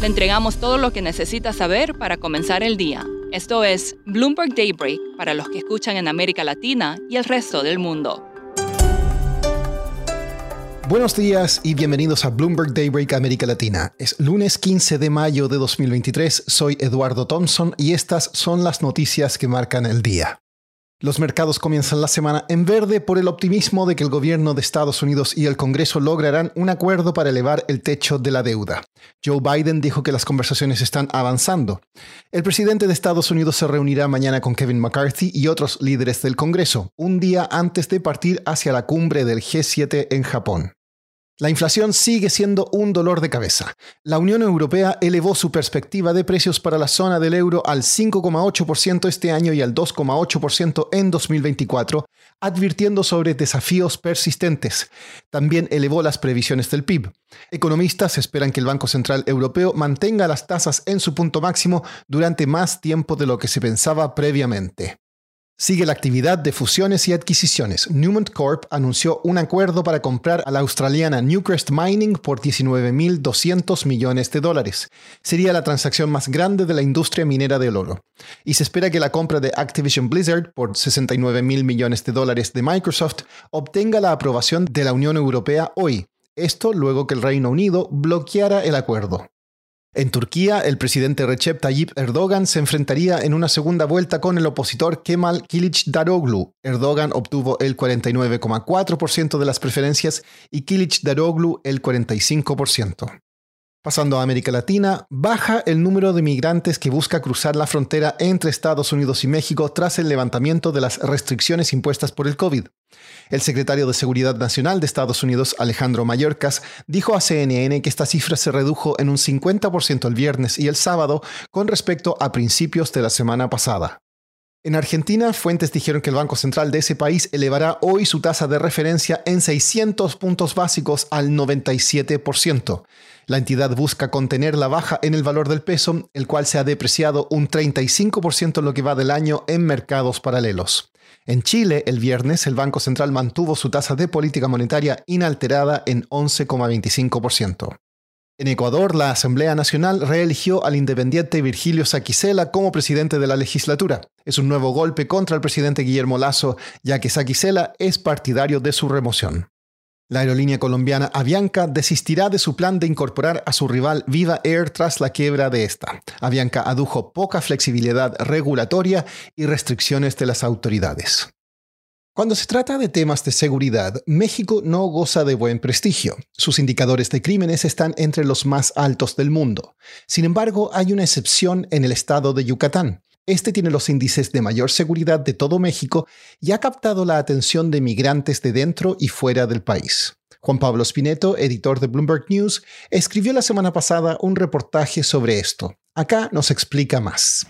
Le entregamos todo lo que necesita saber para comenzar el día. Esto es Bloomberg Daybreak para los que escuchan en América Latina y el resto del mundo. Buenos días y bienvenidos a Bloomberg Daybreak América Latina. Es lunes 15 de mayo de 2023, soy Eduardo Thompson y estas son las noticias que marcan el día. Los mercados comienzan la semana en verde por el optimismo de que el gobierno de Estados Unidos y el Congreso lograrán un acuerdo para elevar el techo de la deuda. Joe Biden dijo que las conversaciones están avanzando. El presidente de Estados Unidos se reunirá mañana con Kevin McCarthy y otros líderes del Congreso, un día antes de partir hacia la cumbre del G7 en Japón. La inflación sigue siendo un dolor de cabeza. La Unión Europea elevó su perspectiva de precios para la zona del euro al 5,8% este año y al 2,8% en 2024, advirtiendo sobre desafíos persistentes. También elevó las previsiones del PIB. Economistas esperan que el Banco Central Europeo mantenga las tasas en su punto máximo durante más tiempo de lo que se pensaba previamente. Sigue la actividad de fusiones y adquisiciones. Newmont Corp anunció un acuerdo para comprar a la australiana Newcrest Mining por 19.200 millones de dólares. Sería la transacción más grande de la industria minera del oro. Y se espera que la compra de Activision Blizzard por 69.000 millones de dólares de Microsoft obtenga la aprobación de la Unión Europea hoy. Esto luego que el Reino Unido bloqueara el acuerdo. En Turquía, el presidente Recep Tayyip Erdogan se enfrentaría en una segunda vuelta con el opositor Kemal Daroglu. Erdogan obtuvo el 49,4% de las preferencias y Daroglu el 45%. Pasando a América Latina, baja el número de migrantes que busca cruzar la frontera entre Estados Unidos y México tras el levantamiento de las restricciones impuestas por el COVID. El secretario de Seguridad Nacional de Estados Unidos, Alejandro Mayorkas, dijo a CNN que esta cifra se redujo en un 50% el viernes y el sábado con respecto a principios de la semana pasada. En Argentina, fuentes dijeron que el Banco Central de ese país elevará hoy su tasa de referencia en 600 puntos básicos al 97%. La entidad busca contener la baja en el valor del peso, el cual se ha depreciado un 35% en lo que va del año en mercados paralelos. En Chile, el viernes, el Banco Central mantuvo su tasa de política monetaria inalterada en 11,25%. En Ecuador, la Asamblea Nacional reeligió al independiente Virgilio Saquicela como presidente de la legislatura. Es un nuevo golpe contra el presidente Guillermo Lazo, ya que Saquicela es partidario de su remoción. La aerolínea colombiana Avianca desistirá de su plan de incorporar a su rival Viva Air tras la quiebra de esta. Avianca adujo poca flexibilidad regulatoria y restricciones de las autoridades. Cuando se trata de temas de seguridad, México no goza de buen prestigio. Sus indicadores de crímenes están entre los más altos del mundo. Sin embargo, hay una excepción en el estado de Yucatán. Este tiene los índices de mayor seguridad de todo México y ha captado la atención de migrantes de dentro y fuera del país. Juan Pablo Spineto, editor de Bloomberg News, escribió la semana pasada un reportaje sobre esto. Acá nos explica más.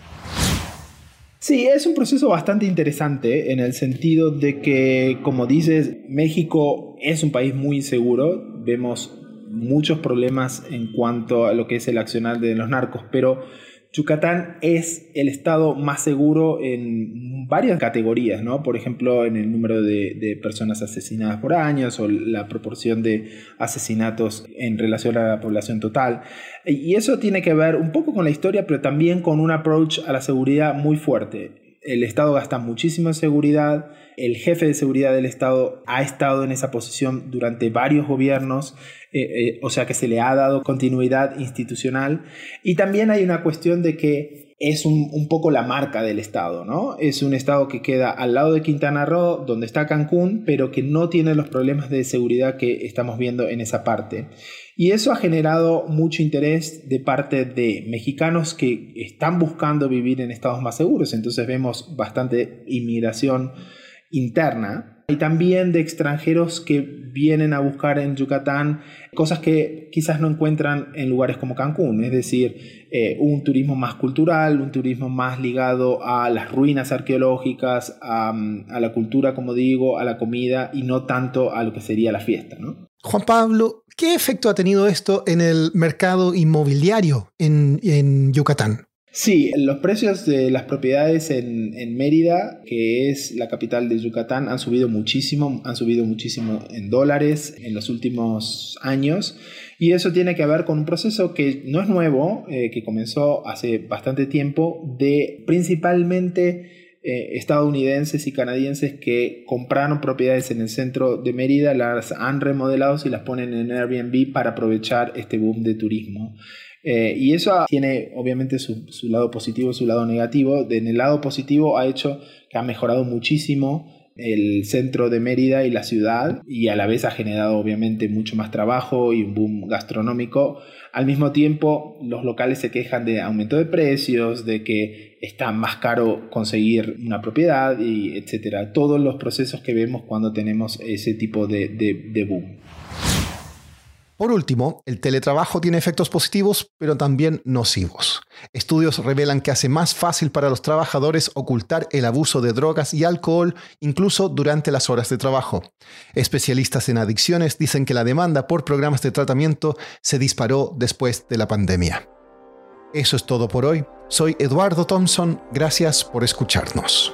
Sí, es un proceso bastante interesante en el sentido de que, como dices, México es un país muy inseguro. Vemos muchos problemas en cuanto a lo que es el accionar de los narcos, pero Yucatán es el estado más seguro en varias categorías, ¿no? Por ejemplo, en el número de, personas asesinadas por años o la proporción de asesinatos en relación a la población total. Y eso tiene que ver un poco con la historia, pero también con un approach a la seguridad muy fuerte. El Estado gasta muchísimo seguridad, el jefe de seguridad del Estado ha estado en esa posición durante varios gobiernos, eh, eh, o sea que se le ha dado continuidad institucional. Y también hay una cuestión de que es un, un, poco la marca del Estado, ¿no? Es un Estado que queda al lado de Quintana Roo, donde está Cancún, pero que no tiene los problemas de seguridad que estamos viendo en esa parte. Y eso ha generado mucho interés de parte de mexicanos que están buscando vivir en estados más seguros. Entonces vemos bastante inmigración interna. Y también de extranjeros que vienen a buscar en Yucatán cosas que quizás no encuentran en lugares como Cancún, es decir, eh, un turismo más cultural, un turismo más ligado a las ruinas arqueológicas, a, la cultura, como digo, a la comida y no tanto a lo que sería la fiesta. Juan Pablo, ¿qué efecto ha tenido esto en el mercado inmobiliario en Yucatán? Sí, los precios de las propiedades en, Mérida, que es la capital de Yucatán, han subido muchísimo, han subido muchísimo en dólares en los últimos años. Y eso tiene que ver con un proceso que no es nuevo, eh, que comenzó hace bastante tiempo, de principalmente eh, estadounidenses y canadienses que compraron propiedades en el centro de Mérida, las han remodelado y las ponen en Airbnb para aprovechar este boom de turismo. Eh, y eso tiene obviamente su, lado positivo y su lado negativo. En el lado positivo ha hecho que ha mejorado muchísimo el centro de Mérida y la ciudad y a la vez ha generado obviamente mucho más trabajo y un boom gastronómico. Al mismo tiempo, los locales se quejan de aumento de precios, de que está más caro conseguir una propiedad y etcétera. Todos los procesos que vemos cuando tenemos ese tipo de, de boom. Por último, el teletrabajo tiene efectos positivos, pero también nocivos. Estudios revelan que hace más fácil para los trabajadores ocultar el abuso de drogas y alcohol incluso durante las horas de trabajo. Especialistas en adicciones dicen que la demanda por programas de tratamiento se disparó después de la pandemia. Eso es todo por hoy. Soy Eduardo Thompson. Gracias por escucharnos.